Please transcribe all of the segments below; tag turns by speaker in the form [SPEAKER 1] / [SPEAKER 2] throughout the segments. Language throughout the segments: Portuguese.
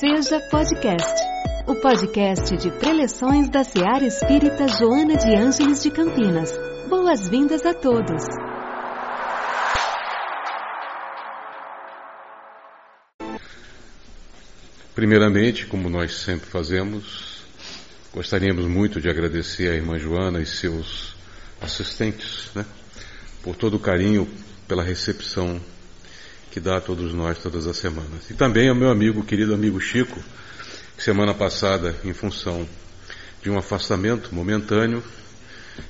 [SPEAKER 1] Seja Podcast, o podcast de preleções da Seara Espírita Joana de Ângeles de Campinas. Boas-vindas a todos.
[SPEAKER 2] Primeiramente, como nós sempre fazemos, gostaríamos muito de agradecer à irmã Joana e seus assistentes, né, por todo o carinho, pela recepção que dá a todos nós todas as semanas. E também ao meu amigo, querido amigo Chico, que semana passada, em função de um afastamento momentâneo,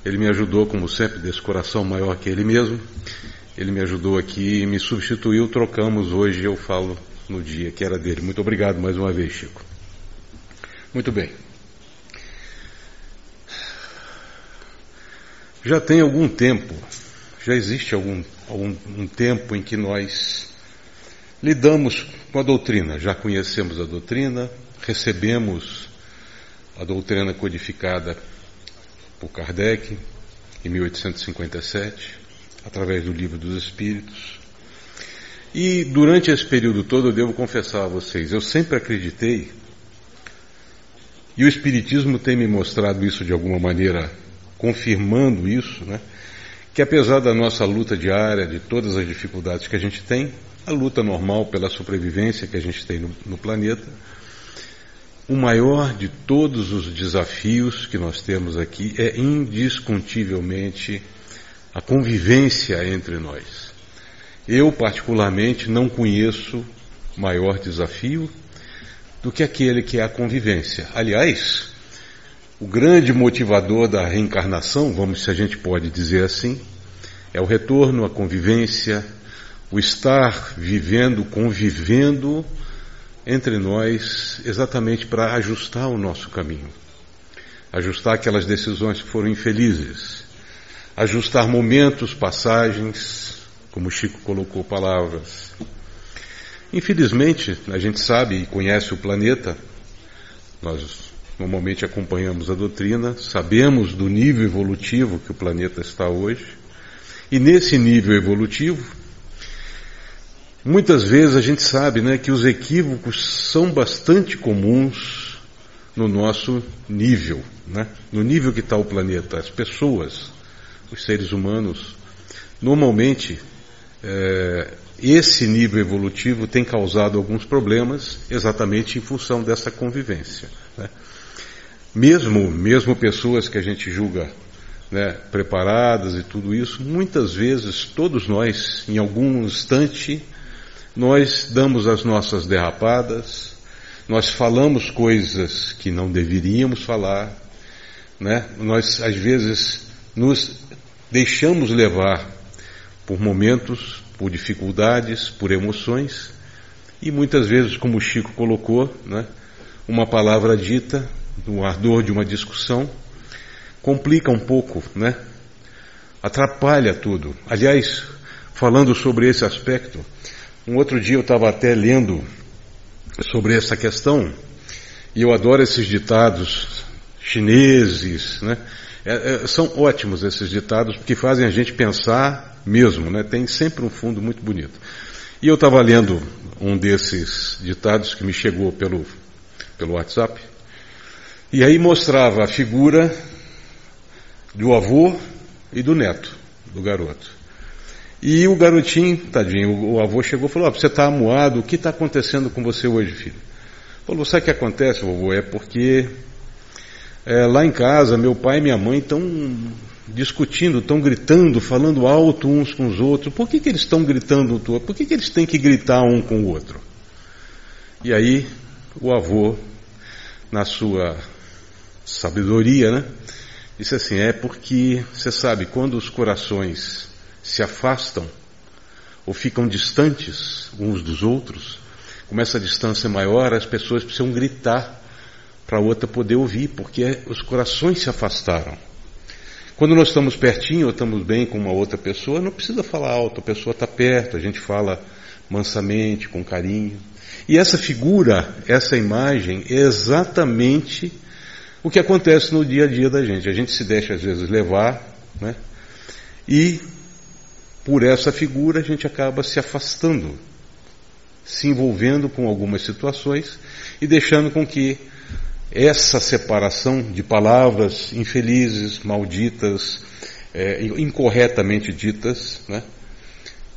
[SPEAKER 2] ele me ajudou, como sempre, desse coração maior que ele mesmo. Ele me ajudou aqui e me substituiu, trocamos hoje, eu falo no dia que era dele. Muito obrigado mais uma vez, Chico. Muito bem. Já tem algum tempo, já existe algum, algum um tempo em que nós lidamos com a doutrina. Já conhecemos a doutrina, recebemos a doutrina codificada por Kardec em 1857, através do Livro dos Espíritos. E durante esse período todo, eu devo confessar a vocês, eu sempre acreditei, e o Espiritismo tem me mostrado isso de alguma maneira, confirmando isso, né? Que apesar da nossa luta diária, de todas as dificuldades que a gente tem, a luta normal pela sobrevivência que a gente tem no, no planeta, o maior de todos os desafios que nós temos aqui é indiscutivelmente a convivência entre nós. Eu, particularmente, não conheço maior desafio do que aquele que é a convivência. Aliás, o grande motivador da reencarnação, vamos se a gente pode dizer assim, é o retorno à convivência, o estar vivendo, convivendo entre nós, exatamente para ajustar o nosso caminho, ajustar aquelas decisões que foram infelizes, ajustar momentos, passagens, como Chico colocou palavras. Infelizmente, a gente sabe e conhece o planeta, nós normalmente acompanhamos a doutrina, sabemos do nível evolutivo que o planeta está hoje, e nesse nível evolutivo, muitas vezes a gente sabe né, que os equívocos são bastante comuns no nosso nível, né, no nível que está o planeta, as pessoas, os seres humanos, normalmente é, esse nível evolutivo tem causado alguns problemas exatamente em função dessa convivência. Né? Mesmo, mesmo pessoas que a gente julga né, preparadas e tudo isso, muitas vezes todos nós, em algum instante, nós damos as nossas derrapadas, nós falamos coisas que não deveríamos falar, né? nós às vezes nos deixamos levar por momentos, por dificuldades, por emoções, e muitas vezes, como o Chico colocou, né, uma palavra dita, no ardor de uma discussão, complica um pouco, né? atrapalha tudo. Aliás, falando sobre esse aspecto, um outro dia eu estava até lendo sobre essa questão, e eu adoro esses ditados chineses, né? É, é, são ótimos esses ditados porque fazem a gente pensar mesmo, né? Tem sempre um fundo muito bonito. E eu estava lendo um desses ditados que me chegou pelo, pelo WhatsApp, e aí mostrava a figura do avô e do neto do garoto. E o garotinho, tadinho, o avô chegou e falou: oh, Você está amuado, o que está acontecendo com você hoje, filho? Falou: Sabe o que acontece, vovô? É porque é, lá em casa, meu pai e minha mãe estão discutindo, estão gritando, falando alto uns com os outros. Por que, que eles estão gritando? Por que, que eles têm que gritar um com o outro? E aí, o avô, na sua sabedoria, né, disse assim: é porque, você sabe, quando os corações se afastam ou ficam distantes uns dos outros, como essa distância é maior, as pessoas precisam gritar para a outra poder ouvir, porque os corações se afastaram. Quando nós estamos pertinho ou estamos bem com uma outra pessoa, não precisa falar alto, a pessoa está perto, a gente fala mansamente, com carinho. E essa figura, essa imagem, é exatamente o que acontece no dia a dia da gente. A gente se deixa às vezes levar, né? E por essa figura a gente acaba se afastando. se envolvendo com algumas situações e deixando com que essa separação de palavras infelizes, malditas, é, incorretamente ditas, né,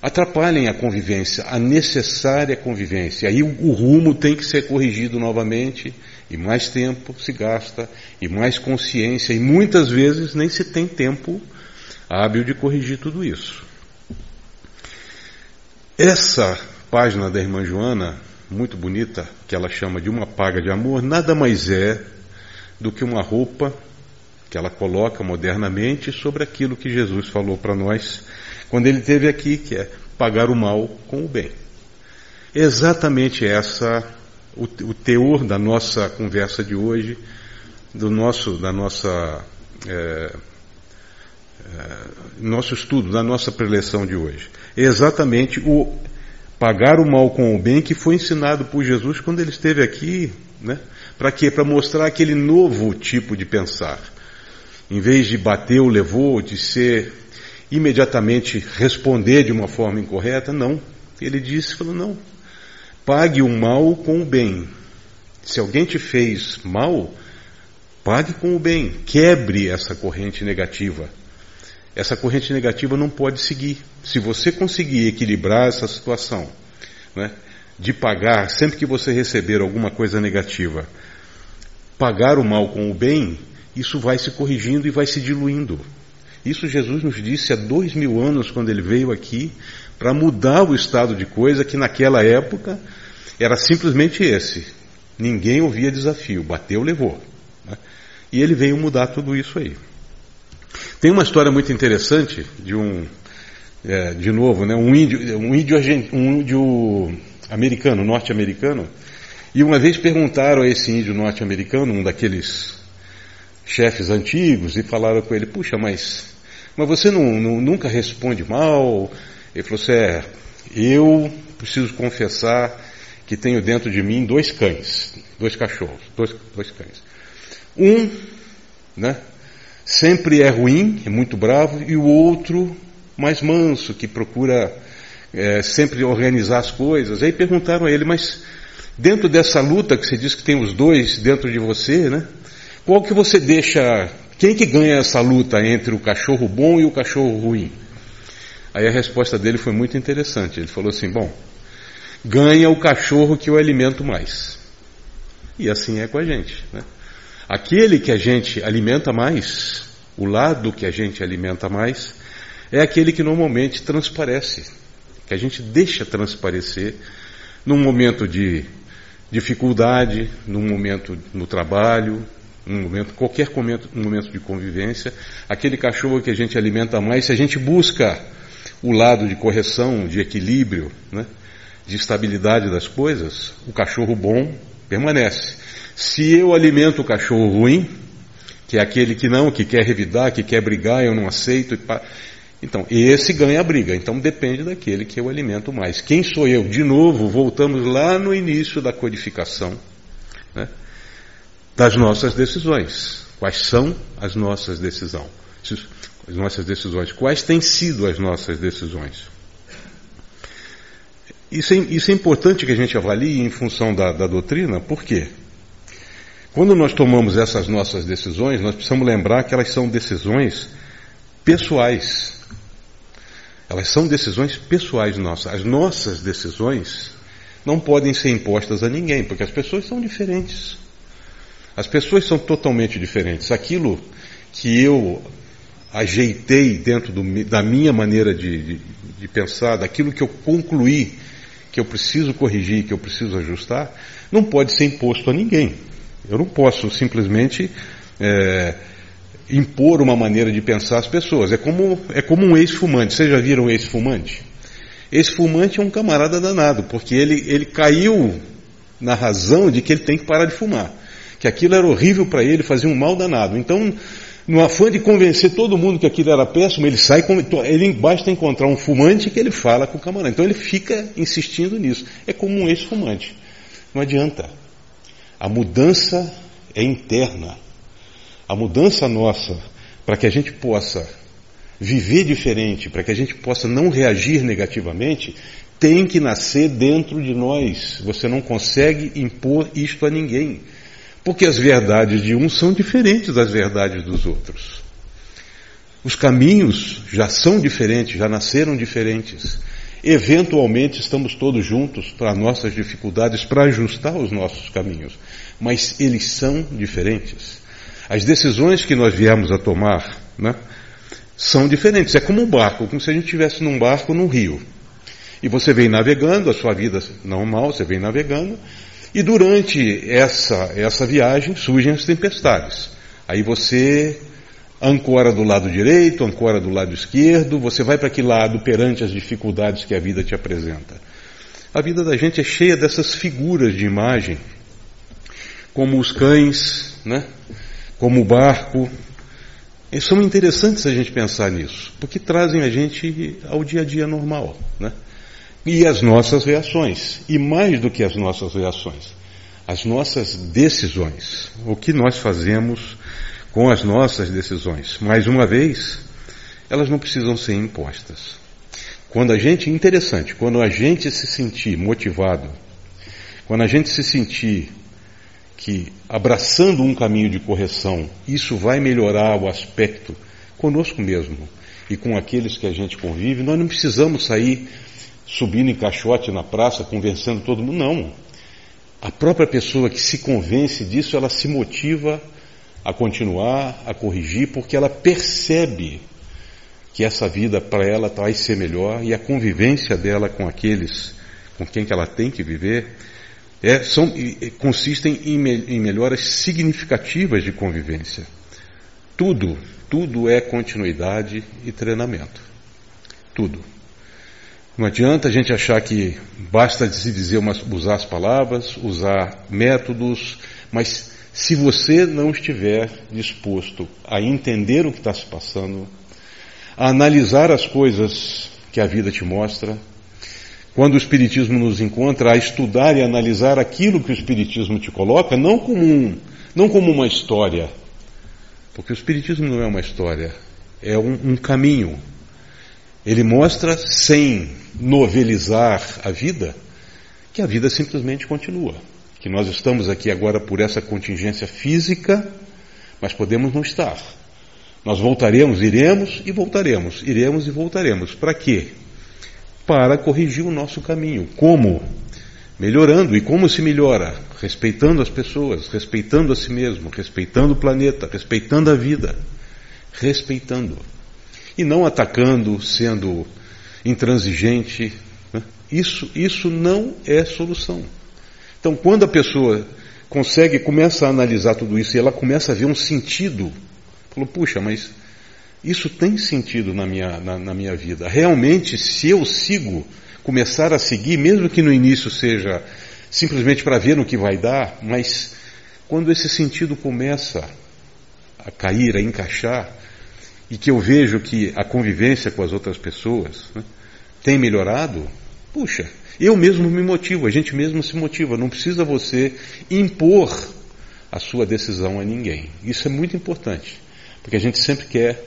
[SPEAKER 2] atrapalhem a convivência, a necessária convivência. Aí o, o rumo tem que ser corrigido novamente, e mais tempo se gasta, e mais consciência, e muitas vezes nem se tem tempo hábil de corrigir tudo isso. Essa página da irmã Joana, muito bonita, que ela chama de uma paga de amor, nada mais é do que uma roupa que ela coloca modernamente sobre aquilo que Jesus falou para nós quando ele esteve aqui, que é pagar o mal com o bem. Exatamente essa o, o teor da nossa conversa de hoje, do nosso, da nossa é, nosso estudo, da nossa preleção de hoje. É exatamente o pagar o mal com o bem que foi ensinado por Jesus quando ele esteve aqui, né? Para quê? Para mostrar aquele novo tipo de pensar. Em vez de bater ou levou, de ser imediatamente responder de uma forma incorreta, não. Ele disse, falou, não, pague o mal com o bem. Se alguém te fez mal, pague com o bem, quebre essa corrente negativa. Essa corrente negativa não pode seguir. Se você conseguir equilibrar essa situação, né, de pagar, sempre que você receber alguma coisa negativa, pagar o mal com o bem, isso vai se corrigindo e vai se diluindo. Isso Jesus nos disse há dois mil anos, quando ele veio aqui, para mudar o estado de coisa que naquela época era simplesmente esse. Ninguém ouvia desafio, bateu, levou. Né? E ele veio mudar tudo isso aí. Tem uma história muito interessante de um, é, de novo, né, um índio, um índio, um índio americano, norte-americano, e uma vez perguntaram a esse índio norte-americano, um daqueles chefes antigos e falaram com ele, puxa, mas, mas você não, não, nunca responde mal? Ele falou assim, é, eu preciso confessar que tenho dentro de mim dois cães, dois cachorros, dois, dois cães. Um, né, sempre é ruim, é muito bravo, e o outro mais manso, que procura é, sempre organizar as coisas. Aí perguntaram a ele, mas dentro dessa luta que você diz que tem os dois dentro de você, né? Qual que você deixa, quem que ganha essa luta entre o cachorro bom e o cachorro ruim? Aí a resposta dele foi muito interessante. Ele falou assim: bom, ganha o cachorro que eu alimento mais. E assim é com a gente. Né? Aquele que a gente alimenta mais, o lado que a gente alimenta mais, é aquele que normalmente transparece, que a gente deixa transparecer num momento de dificuldade, num momento no trabalho, um momento, qualquer momento, um momento de convivência, aquele cachorro que a gente alimenta mais, se a gente busca o lado de correção, de equilíbrio, né, de estabilidade das coisas, o cachorro bom permanece. Se eu alimento o cachorro ruim, que é aquele que não, que quer revidar, que quer brigar, eu não aceito. Então, esse ganha a briga. Então depende daquele que eu alimento mais. Quem sou eu? De novo, voltamos lá no início da codificação. Né? das nossas decisões. Quais são as nossas decisões? As nossas decisões. Quais têm sido as nossas decisões? Isso é, isso é importante que a gente avalie em função da, da doutrina, por quê? Quando nós tomamos essas nossas decisões, nós precisamos lembrar que elas são decisões pessoais. Elas são decisões pessoais nossas. As nossas decisões não podem ser impostas a ninguém, porque as pessoas são diferentes. As pessoas são totalmente diferentes. Aquilo que eu ajeitei dentro do, da minha maneira de, de, de, pensar, daquilo que eu concluí que eu preciso corrigir, que eu preciso ajustar, não pode ser imposto a ninguém. Eu não posso simplesmente é, impor uma maneira de pensar às pessoas. É como, é como um ex-fumante. Vocês já viram um ex-fumante? Ex-fumante é um camarada danado, porque ele, ele caiu na razão de que ele tem que parar de fumar que aquilo era horrível para ele, fazia um mal danado. Então, no afã de convencer todo mundo que aquilo era péssimo, ele sai, ele basta encontrar um fumante que ele fala com o camarada. Então ele fica insistindo nisso. É como um ex-fumante. Não adianta. A mudança é interna. A mudança nossa, para que a gente possa viver diferente, para que a gente possa não reagir negativamente, tem que nascer dentro de nós. Você não consegue impor isto a ninguém. Porque as verdades de um são diferentes das verdades dos outros. Os caminhos já são diferentes, já nasceram diferentes. Eventualmente estamos todos juntos para nossas dificuldades, para ajustar os nossos caminhos. Mas eles são diferentes. As decisões que nós viemos a tomar né, são diferentes. É como um barco, como se a gente estivesse num barco num rio. E você vem navegando, a sua vida normal, você vem navegando, e durante essa, essa viagem surgem as tempestades. Aí você ancora do lado direito, ancora do lado esquerdo, você vai para que lado perante as dificuldades que a vida te apresenta. A vida da gente é cheia dessas figuras de imagem, como os cães, né? como o barco. E são interessantes a gente pensar nisso, porque trazem a gente ao dia a dia normal. Né? e as nossas reações. E mais do que as nossas reações, as nossas decisões. O que nós fazemos com as nossas decisões. Mais uma vez, elas não precisam ser impostas. Quando a gente, interessante, quando a gente se sentir motivado, quando a gente se sentir que abraçando um caminho de correção, isso vai melhorar o aspecto conosco mesmo e com aqueles que a gente convive, nós não precisamos sair subindo em caixote na praça, convencendo todo mundo. Não. A própria pessoa que se convence disso, ela se motiva a continuar, a corrigir, porque ela percebe que essa vida para ela vai ser melhor e a convivência dela com aqueles com quem que ela tem que viver é, são, consistem em, me, em melhoras significativas de convivência. Tudo, tudo é continuidade e treinamento. Tudo. Não adianta a gente achar que basta se dizer umas, usar as palavras, usar métodos, mas se você não estiver disposto a entender o que está se passando, a analisar as coisas que a vida te mostra, quando o Espiritismo nos encontra, a estudar e analisar aquilo que o Espiritismo te coloca, não como, um, não como uma história, porque o Espiritismo não é uma história, é um, um caminho. Ele mostra sem novelizar a vida, que a vida simplesmente continua. Que nós estamos aqui agora por essa contingência física, mas podemos não estar. Nós voltaremos, iremos e voltaremos, iremos e voltaremos. Para quê? Para corrigir o nosso caminho. Como? Melhorando. E como se melhora? Respeitando as pessoas, respeitando a si mesmo, respeitando o planeta, respeitando a vida. Respeitando. E não atacando, sendo intransigente. Né? Isso, isso não é solução. Então, quando a pessoa consegue, começa a analisar tudo isso e ela começa a ver um sentido, falou, puxa, mas isso tem sentido na minha, na, na minha vida. Realmente, se eu sigo, começar a seguir, mesmo que no início seja simplesmente para ver no que vai dar, mas quando esse sentido começa a cair, a encaixar, e que eu vejo que a convivência com as outras pessoas né, tem melhorado, puxa, eu mesmo me motivo, a gente mesmo se motiva, não precisa você impor a sua decisão a ninguém. Isso é muito importante, porque a gente sempre quer,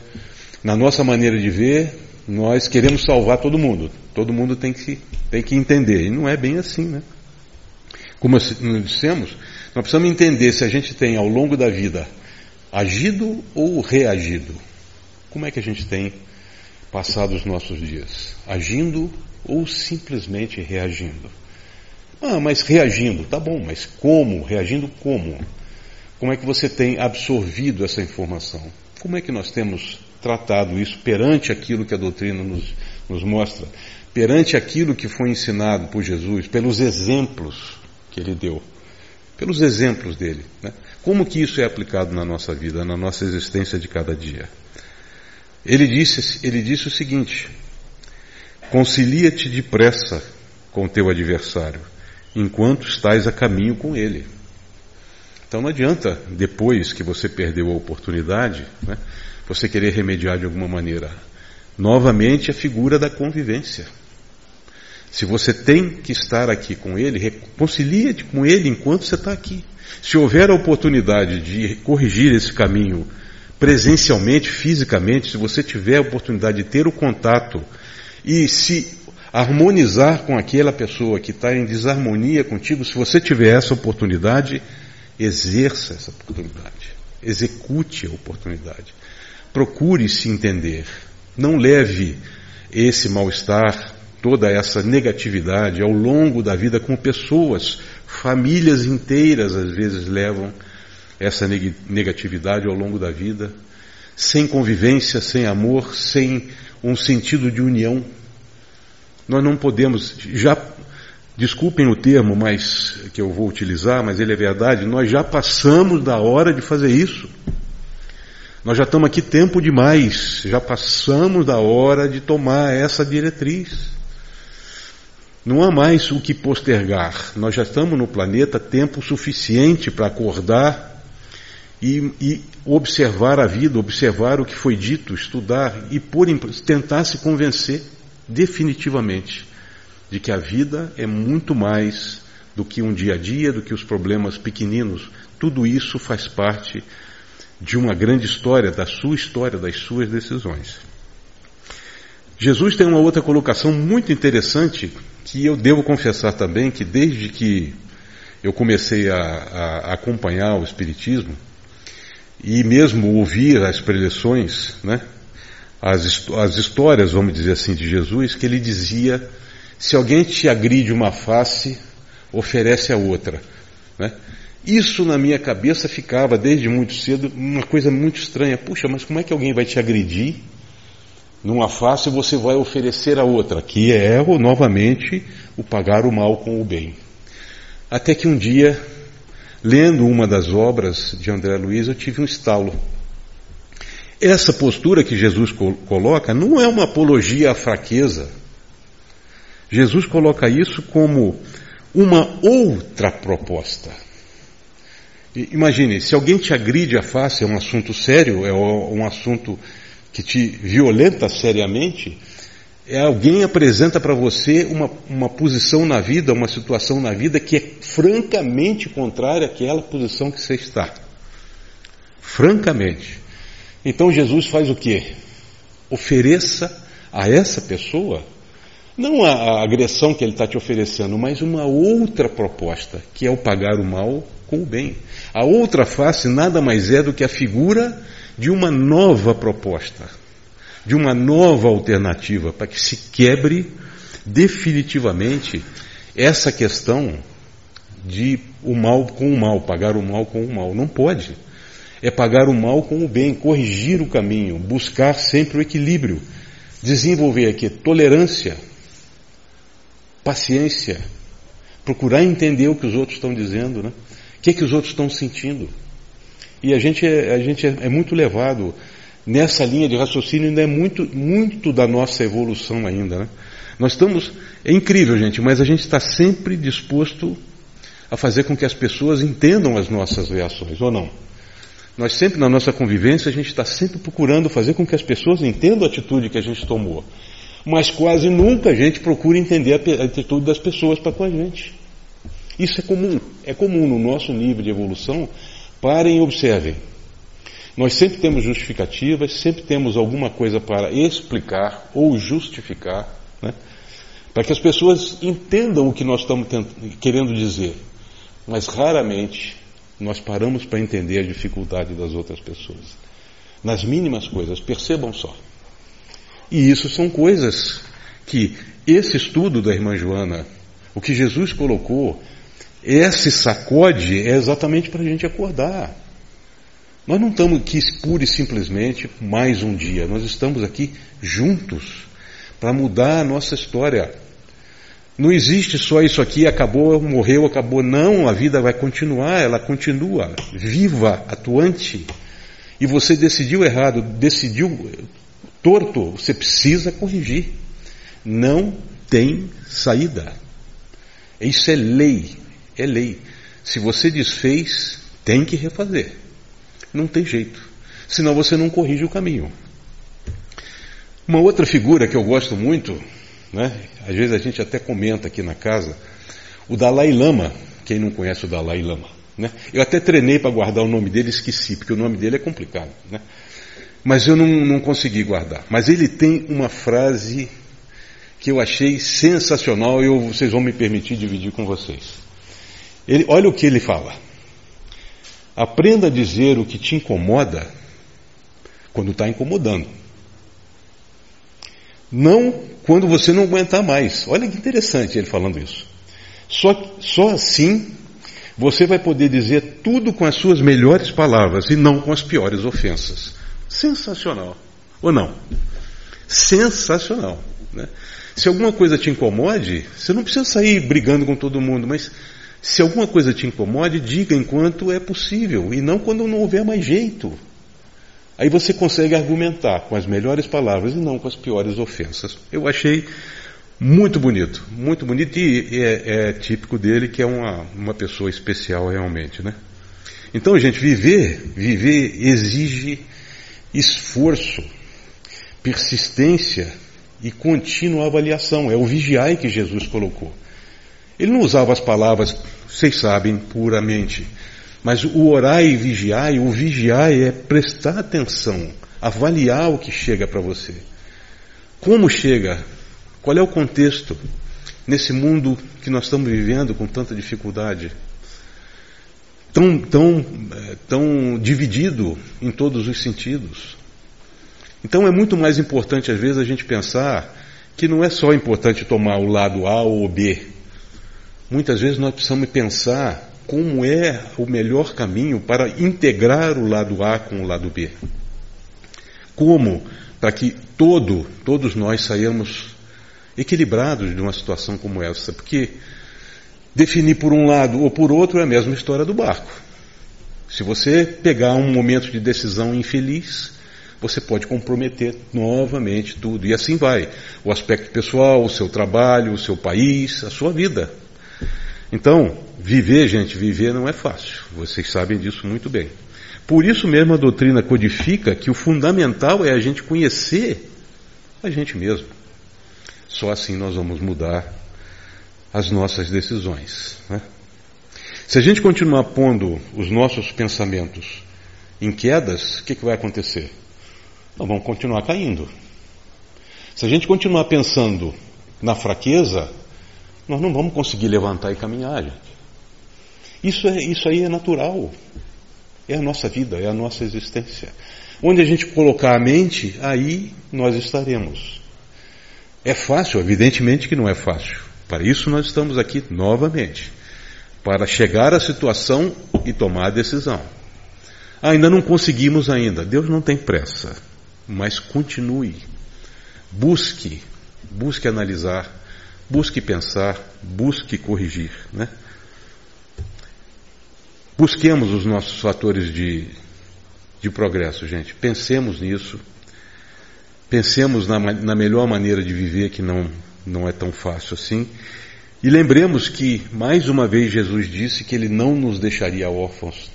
[SPEAKER 2] na nossa maneira de ver, nós queremos salvar todo mundo. Todo mundo tem que, tem que entender. E não é bem assim, né? Como nós dissemos, nós precisamos entender se a gente tem ao longo da vida agido ou reagido. Como é que a gente tem passado os nossos dias? Agindo ou simplesmente reagindo? Ah, mas reagindo, tá bom, mas como? Reagindo como? Como é que você tem absorvido essa informação? Como é que nós temos tratado isso perante aquilo que a doutrina nos, nos mostra? Perante aquilo que foi ensinado por Jesus, pelos exemplos que ele deu? Pelos exemplos dele. Né? Como que isso é aplicado na nossa vida, na nossa existência de cada dia? Ele disse, ele disse o seguinte: Concilia-te depressa com teu adversário, enquanto estás a caminho com ele. Então não adianta, depois que você perdeu a oportunidade, né, você querer remediar de alguma maneira. Novamente a figura da convivência. Se você tem que estar aqui com ele, reconcilia-te com ele enquanto você está aqui. Se houver a oportunidade de corrigir esse caminho presencialmente, fisicamente, se você tiver a oportunidade de ter o contato e se harmonizar com aquela pessoa que está em desarmonia contigo, se você tiver essa oportunidade, exerça essa oportunidade, execute a oportunidade, procure se entender, não leve esse mal-estar, toda essa negatividade ao longo da vida com pessoas, famílias inteiras às vezes levam essa negatividade ao longo da vida, sem convivência, sem amor, sem um sentido de união. Nós não podemos, já, desculpem o termo mas, que eu vou utilizar, mas ele é verdade, nós já passamos da hora de fazer isso. Nós já estamos aqui tempo demais, já passamos da hora de tomar essa diretriz. Não há mais o que postergar. Nós já estamos no planeta tempo suficiente para acordar e, e, observar a vida, observar o que foi dito, estudar e por, tentar se convencer definitivamente de que a vida é muito mais do que um dia a dia, do que os problemas pequeninos. Tudo isso faz parte de uma grande história, da sua história, das suas decisões. Jesus tem uma outra colocação muito interessante que eu devo confessar também que desde que eu comecei a, a acompanhar o Espiritismo, e mesmo ouvir as preleções, né, as, as histórias, vamos dizer assim, de Jesus, que ele dizia: se alguém te agride uma face, oferece a outra. Né? Isso na minha cabeça ficava desde muito cedo uma coisa muito estranha. Puxa, mas como é que alguém vai te agredir numa face e você vai oferecer a outra? Que é novamente o pagar o mal com o bem. Até que um dia lendo uma das obras de André Luiz, eu tive um estalo. Essa postura que Jesus coloca não é uma apologia à fraqueza. Jesus coloca isso como uma outra proposta. Imagine, se alguém te agride a face, é um assunto sério, é um assunto que te violenta seriamente, é alguém apresenta para você uma, uma posição na vida, uma situação na vida que é francamente contrária àquela posição que você está. Francamente. Então Jesus faz o quê? Ofereça a essa pessoa não a, a agressão que ele está te oferecendo, mas uma outra proposta, que é o pagar o mal com o bem. A outra face nada mais é do que a figura de uma nova proposta de uma nova alternativa para que se quebre definitivamente essa questão de o mal com o mal, pagar o mal com o mal. Não pode. É pagar o mal com o bem, corrigir o caminho, buscar sempre o equilíbrio, desenvolver aqui tolerância, paciência, procurar entender o que os outros estão dizendo, né? O que, é que os outros estão sentindo. E a gente, é, a gente é, é muito levado nessa linha de raciocínio ainda é muito, muito da nossa evolução ainda. Né? Nós estamos, é incrível, gente, mas a gente está sempre disposto a fazer com que as pessoas entendam as nossas reações, ou não? Nós sempre, na nossa convivência, a gente está sempre procurando fazer com que as pessoas entendam a atitude que a gente tomou. Mas quase nunca a gente procura entender a atitude das pessoas para com a gente. Isso é comum. É comum no nosso nível de evolução. Parem e observem. Nós sempre temos justificativas, sempre temos alguma coisa para explicar ou justificar, né? para que as pessoas entendam o que nós estamos querendo dizer. Mas raramente nós paramos para entender a dificuldade das outras pessoas. Nas mínimas coisas, percebam só. E isso são coisas que esse estudo da irmã Joana, o que Jesus colocou, esse sacode é exatamente para a gente acordar. Nós não estamos aqui pura e simplesmente mais um dia, nós estamos aqui juntos para mudar a nossa história. Não existe só isso aqui, acabou, morreu, acabou. Não, a vida vai continuar, ela continua viva, atuante. E você decidiu errado, decidiu torto, você precisa corrigir. Não tem saída. Isso é lei, é lei. Se você desfez, tem que refazer. Não tem jeito. Senão você não corrige o caminho. Uma outra figura que eu gosto muito, né? às vezes a gente até comenta aqui na casa, o Dalai Lama. Quem não conhece o Dalai Lama? Né? Eu até treinei para guardar o nome dele esqueci, porque o nome dele é complicado. Né? mas eu não, não consegui guardar. Mas ele tem uma frase que eu achei sensacional e eu, vocês vão me permitir dividir com vocês. Ele, olha o que ele fala. Aprenda a dizer o que te incomoda quando está incomodando. Não quando você não aguentar mais. Olha que interessante ele falando isso. Só, só assim você vai poder dizer tudo com as suas melhores palavras e não com as piores ofensas. Sensacional. Ou não? Sensacional. Né? Se alguma coisa te incomode, você não precisa sair brigando com todo mundo, mas se alguma coisa te incomode, diga enquanto é possível e não quando não houver mais jeito. Aí você consegue argumentar com as melhores palavras e não com as piores ofensas. Eu achei muito bonito, muito bonito e é, é típico dele que é uma, uma pessoa especial realmente, né? Então, gente, viver, viver exige esforço, persistência e contínua avaliação. É o vigiai que Jesus colocou. Ele não usava as palavras, vocês sabem, puramente. Mas o orar e vigiar, o vigiar é prestar atenção, avaliar o que chega para você. Como chega? Qual é o contexto nesse mundo que nós estamos vivendo com tanta dificuldade? Tão, tão, eh, tão dividido em todos os sentidos. Então é muito mais importante, às vezes, a gente pensar que não é só importante tomar o lado A ou B. Muitas vezes nós precisamos pensar como é o melhor caminho para integrar o lado A com o lado B. Como para que todo, todos nós saímos equilibrados de uma situação como essa, porque definir por um lado ou por outro é a mesma história do barco. Se você pegar um momento de decisão infeliz, você pode comprometer novamente tudo. E assim vai. O aspecto pessoal, o seu trabalho, o seu país, a sua vida. Então, viver, gente, viver não é fácil. Vocês sabem disso muito bem. Por isso mesmo a doutrina codifica que o fundamental é a gente conhecer a gente mesmo. Só assim nós vamos mudar as nossas decisões. Né? Se a gente continuar pondo os nossos pensamentos em quedas, o que, que vai acontecer? nós vamos continuar caindo. Se a gente continuar pensando na fraqueza, nós não vamos conseguir levantar e caminhar, gente. Isso, é, isso aí é natural. É a nossa vida, é a nossa existência. Onde a gente colocar a mente, aí nós estaremos. É fácil? Evidentemente que não é fácil. Para isso nós estamos aqui novamente. Para chegar à situação e tomar a decisão. Ainda não conseguimos ainda. Deus não tem pressa mas continue. Busque, busque analisar, busque pensar, busque corrigir. Né? Busquemos os nossos fatores de, de progresso, gente. Pensemos nisso. Pensemos na, na melhor maneira de viver, que não, não é tão fácil assim. E lembremos que, mais uma vez, Jesus disse que Ele não nos deixaria órfãos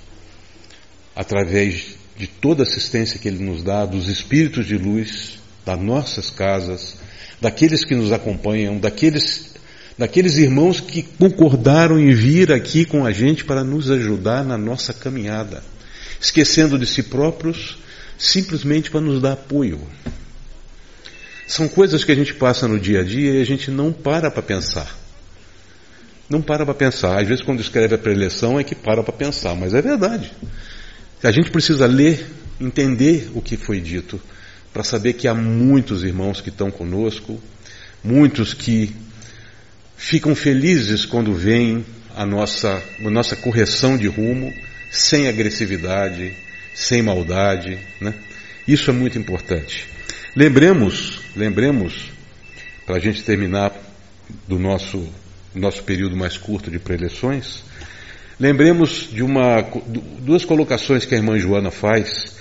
[SPEAKER 2] através de toda a assistência que Ele nos dá, dos espíritos de luz, das nossas casas, daqueles que nos acompanham, daqueles, daqueles irmãos que concordaram em vir aqui com a gente para nos ajudar na nossa caminhada, esquecendo de si próprios, simplesmente para nos dar apoio. São coisas que a gente passa no dia a dia e a gente não para para pensar. Não para para pensar. Às vezes, quando escreve a preleção, é que para para pensar, mas é verdade. A gente precisa ler, entender o que foi dito, para saber que há muitos irmãos que estão conosco, muitos que ficam felizes quando veem a nossa, a nossa correção de rumo, sem agressividade, sem maldade. Né? Isso é muito importante. Lembremos, lembremos, para a gente terminar do nosso, nosso período mais curto de preleções, Lembremos de uma, duas colocações que a irmã Joana faz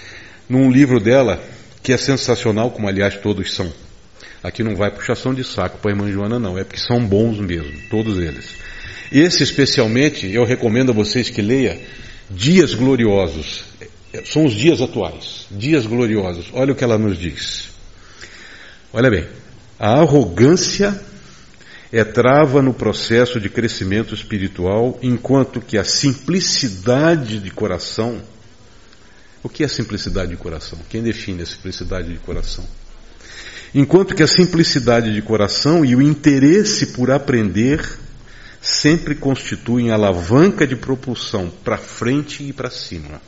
[SPEAKER 2] num livro dela, que é sensacional, como aliás todos são. Aqui não vai puxação de saco para a irmã Joana, não, é porque são bons mesmo, todos eles. Esse especialmente, eu recomendo a vocês que leia Dias Gloriosos. São os dias atuais, dias gloriosos. Olha o que ela nos diz. Olha bem, a arrogância é trava no processo de crescimento espiritual, enquanto que a simplicidade de coração O que é simplicidade de coração? Quem define a simplicidade de coração? Enquanto que a simplicidade de coração e o interesse por aprender sempre constituem alavanca de propulsão para frente e para cima.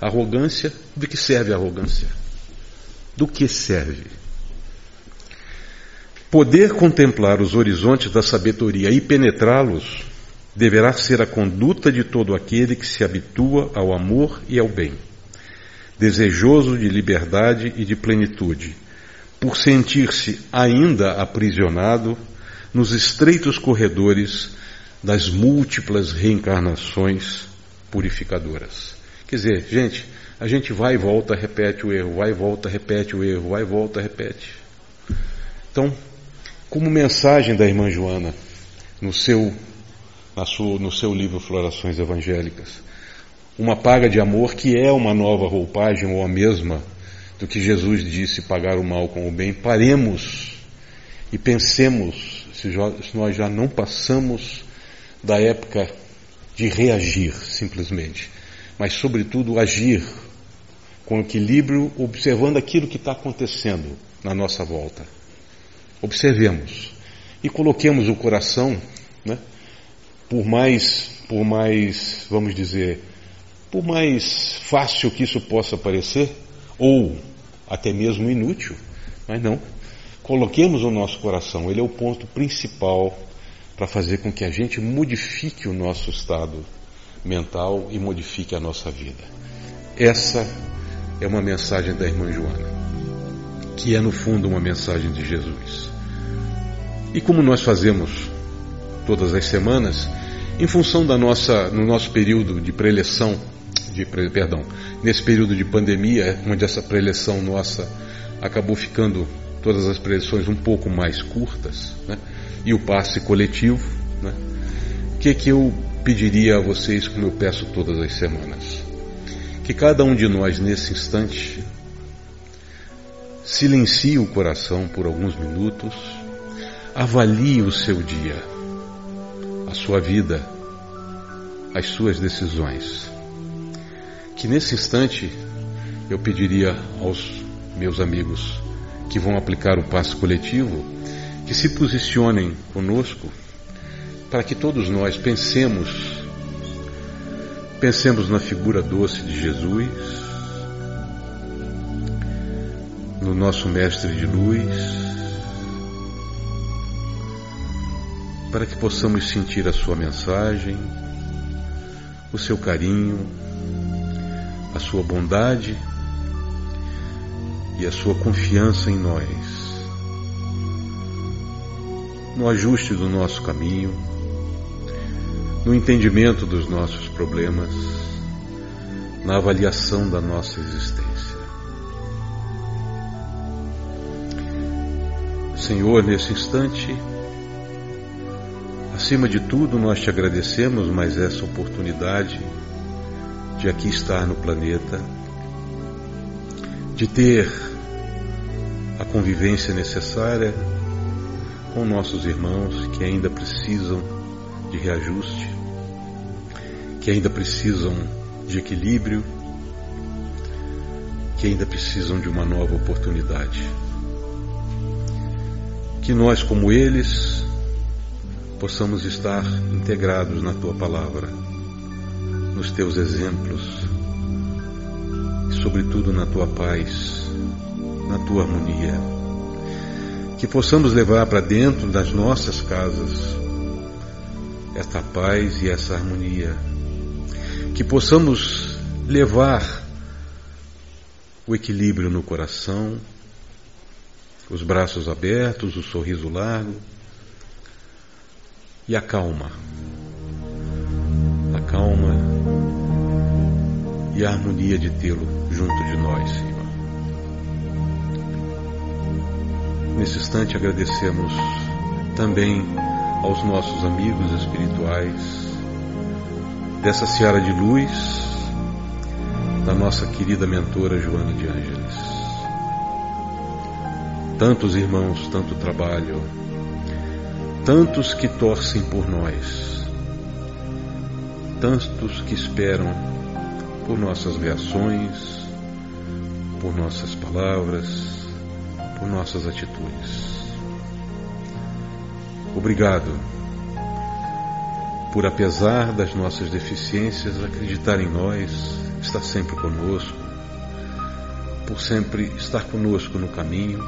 [SPEAKER 2] Arrogância, de que serve a arrogância? Do que serve? Poder contemplar os horizontes da sabedoria e penetrá-los deverá ser a conduta de todo aquele que se habitua ao amor e ao bem, desejoso de liberdade e de plenitude, por sentir-se ainda aprisionado nos estreitos corredores das múltiplas reencarnações purificadoras. Quer dizer, gente, a gente vai e volta, repete o erro, vai e volta, repete o erro, vai e volta, repete. Então, como mensagem da irmã Joana, no seu, sua, no seu livro Florações Evangélicas, uma paga de amor que é uma nova roupagem ou a mesma do que Jesus disse pagar o mal com o bem, paremos e pensemos se, nós já não passamos da época de reagir simplesmente, mas sobretudo agir com equilíbrio, observando aquilo que está acontecendo na nossa volta. Observemos e coloquemos o coração, né, por mais, por mais, vamos dizer, por mais fácil que isso possa parecer, ou até mesmo inútil, mas não, Coloquemos o nosso coração, ele é o ponto principal para fazer com que a gente modifique o nosso estado mental e modifique a nossa vida. Essa é uma mensagem da irmã Joana, que é no fundo uma mensagem de Jesus. E como nós fazemos todas as semanas, em função da nossa, no nosso período de preleção, de, perdão, nesse período de pandemia, onde essa preleção nossa acabou ficando todas as preleções um pouco mais curtas, né? e o passe coletivo, né? que, que eu pediria a vocês, como eu peço todas as semanas? Que cada um de nós, nesse instante, silencie o coração por alguns minutos, avalie o seu dia, a sua vida, as suas decisões. Que nesse instante eu pediria aos meus amigos que vão aplicar o passo coletivo, que se posicionem conosco para que todos nós pensemos, pensemos na figura doce de Jesus, no nosso Mestre de Luz, para que possamos sentir a Sua mensagem, o seu carinho, a Sua bondade e a sua confiança em nós, no ajuste do nosso caminho, no entendimento dos nossos problemas, na avaliação da nossa existência. Senhor, nesse instante, acima de tudo, nós te agradecemos mais essa oportunidade de aqui estar no planeta de ter a convivência necessária com nossos irmãos que ainda precisam de reajuste, que ainda precisam de equilíbrio, que ainda precisam de uma nova oportunidade. Que nós, como eles, possamos estar integrados na tua palavra, nos teus exemplos, sobretudo na tua paz, na tua harmonia. Que possamos levar para dentro das nossas casas esta paz e essa harmonia. Que possamos levar o equilíbrio no coração, os braços abertos, o sorriso largo e a calma. A calma e a harmonia de tê-lo junto de nós, Senhor. Nesse instante agradecemos também aos nossos amigos espirituais dessa seara de luz da nossa querida mentora Joana de Ângeles. Tantos irmãos, tanto trabalho, tantos que torcem por nós, tantos que esperam por nossas reações, por nossas palavras, por nossas atitudes. Obrigado por, apesar das nossas deficiências, acreditar em nós, estar sempre conosco, por sempre estar conosco no caminho,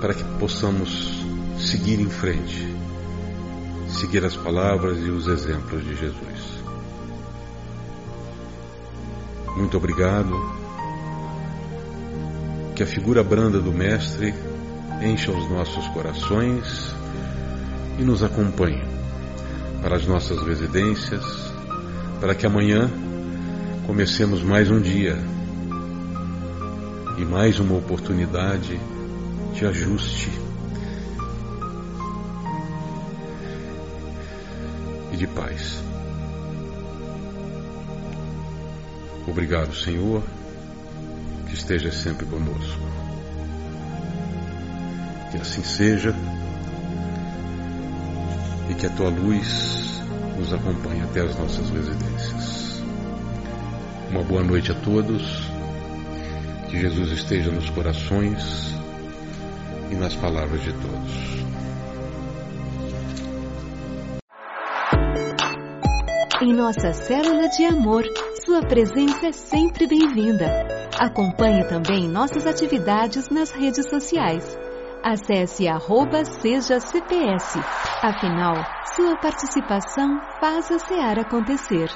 [SPEAKER 2] para que possamos seguir em frente, seguir as palavras e os exemplos de Jesus. Muito obrigado. Que a figura branda do Mestre encha os nossos corações e nos acompanhe para as nossas residências, para que amanhã comecemos mais um dia e mais uma oportunidade de ajuste e de paz. Obrigado, Senhor, que esteja sempre conosco. Que assim seja e que a tua luz nos acompanhe até as nossas residências. Uma boa noite a todos. Que Jesus esteja nos corações e nas palavras de todos.
[SPEAKER 1] Em nossa célula de amor, sua presença é sempre bem-vinda. Acompanhe também nossas atividades nas redes sociais. Acesse arroba seja CPS. Afinal, sua participação faz a SEAR acontecer.